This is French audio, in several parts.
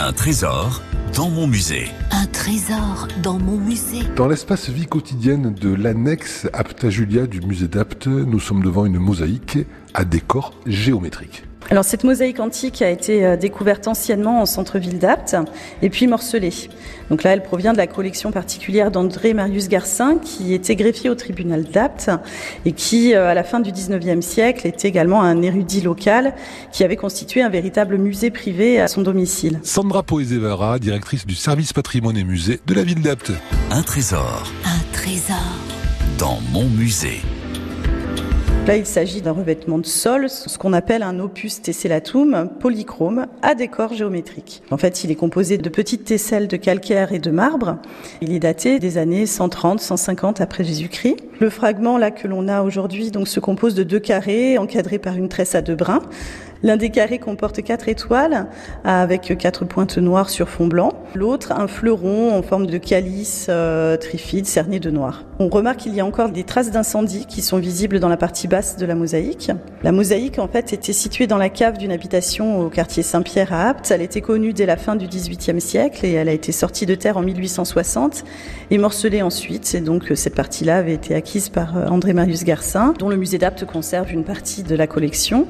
Un trésor dans mon musée. Un trésor dans mon musée. Dans l'espace vie quotidienne de l'annexe Apta Julia du musée d'Apt, nous sommes devant une mosaïque à décor géométrique. Alors cette mosaïque antique a été euh, découverte anciennement en centre-ville d'Apt et puis morcelée. Donc là, elle provient de la collection particulière d'André Marius Garcin qui était greffier au tribunal d'Apt et qui, euh, à la fin du 19e siècle, était également un érudit local qui avait constitué un véritable musée privé à son domicile. Sandra Poezevara, directrice du service patrimoine et musée de la ville d'Apt. Un trésor Un trésor dans mon musée. Là, il s'agit d'un revêtement de sol, ce qu'on appelle un opus tessellatum polychrome à décor géométrique. En fait, il est composé de petites tesselles de calcaire et de marbre. Il est daté des années 130, 150 après Jésus-Christ. Le fragment là que l'on a aujourd'hui donc se compose de deux carrés encadrés par une tresse à deux brins. L'un des carrés comporte quatre étoiles avec quatre pointes noires sur fond blanc. L'autre, un fleuron en forme de calice euh, trifide cerné de noir. On remarque qu'il y a encore des traces d'incendie qui sont visibles dans la partie basse de la mosaïque. La mosaïque, en fait, était située dans la cave d'une habitation au quartier Saint-Pierre à Apt. Elle était connue dès la fin du XVIIIe siècle et elle a été sortie de terre en 1860 et morcelée ensuite. Et donc, cette partie-là avait été acquise par euh, André Marius Garcin, dont le musée d'Apt conserve une partie de la collection.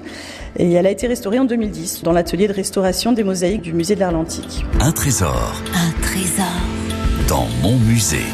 Et elle a été restaurée en 2010 dans l'atelier de restauration des mosaïques du musée de l'Arlentique. Un trésor Un trésor dans mon musée.